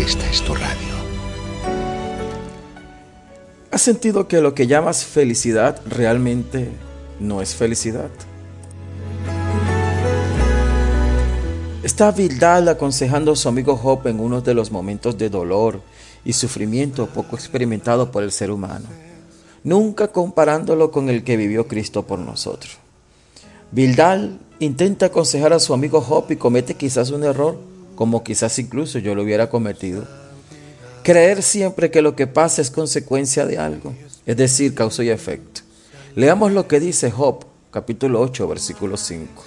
esta es tu radio. ¿Has sentido que lo que llamas felicidad realmente no es felicidad? Está Bildad aconsejando a su amigo Job en uno de los momentos de dolor y sufrimiento poco experimentado por el ser humano, nunca comparándolo con el que vivió Cristo por nosotros. Bildad intenta aconsejar a su amigo Job y comete quizás un error, como quizás incluso yo lo hubiera cometido. Creer siempre que lo que pasa es consecuencia de algo, es decir, causa y efecto. Leamos lo que dice Job, capítulo 8, versículo 5.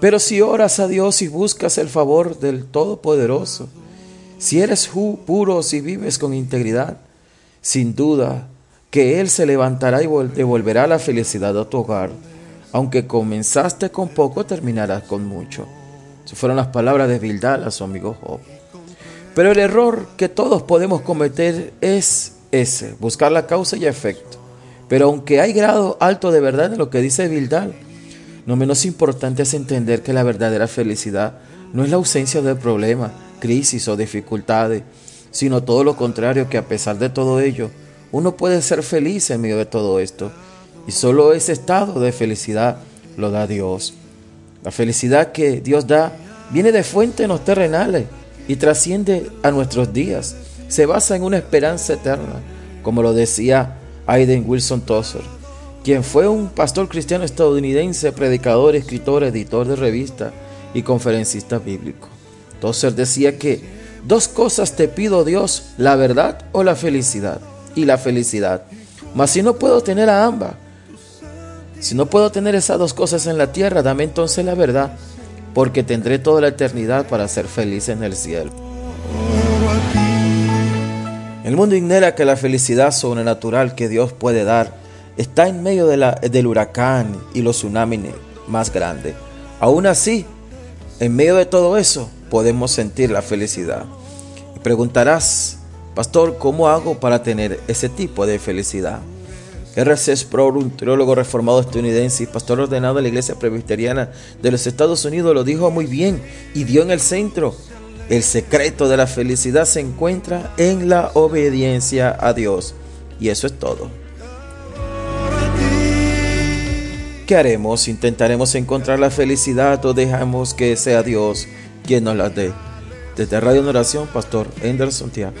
Pero si oras a Dios y buscas el favor del Todopoderoso, si eres puro, si vives con integridad, sin duda que Él se levantará y devolverá la felicidad a tu hogar. Aunque comenzaste con poco, terminarás con mucho. Esas fueron las palabras de Bildad a su amigo Job. Pero el error que todos podemos cometer es ese, buscar la causa y efecto. Pero aunque hay grado alto de verdad en lo que dice Bildad, no menos importante es entender que la verdadera felicidad no es la ausencia de problemas, crisis o dificultades, sino todo lo contrario, que a pesar de todo ello, uno puede ser feliz en medio de todo esto. Y solo ese estado de felicidad lo da Dios. La felicidad que Dios da viene de fuentes no terrenales y trasciende a nuestros días. Se basa en una esperanza eterna, como lo decía Aiden Wilson Tosser quien fue un pastor cristiano estadounidense, predicador, escritor, editor de revista y conferencista bíblico. Tosser decía que dos cosas te pido Dios, la verdad o la felicidad. Y la felicidad. Mas si no puedo tener a ambas, si no puedo tener esas dos cosas en la tierra, dame entonces la verdad, porque tendré toda la eternidad para ser feliz en el cielo. El mundo ignora que la felicidad sobrenatural que Dios puede dar está en medio de la, del huracán y los tsunamis más grandes. Aún así, en medio de todo eso, podemos sentir la felicidad. Y preguntarás, pastor, ¿cómo hago para tener ese tipo de felicidad? R.C. Sproul, un teólogo reformado estadounidense y pastor ordenado de la Iglesia Presbiteriana de los Estados Unidos, lo dijo muy bien y dio en el centro. El secreto de la felicidad se encuentra en la obediencia a Dios. Y eso es todo. ¿Qué haremos? ¿Intentaremos encontrar la felicidad o dejamos que sea Dios quien nos la dé? Desde Radio Oración, Pastor Anderson Tiago.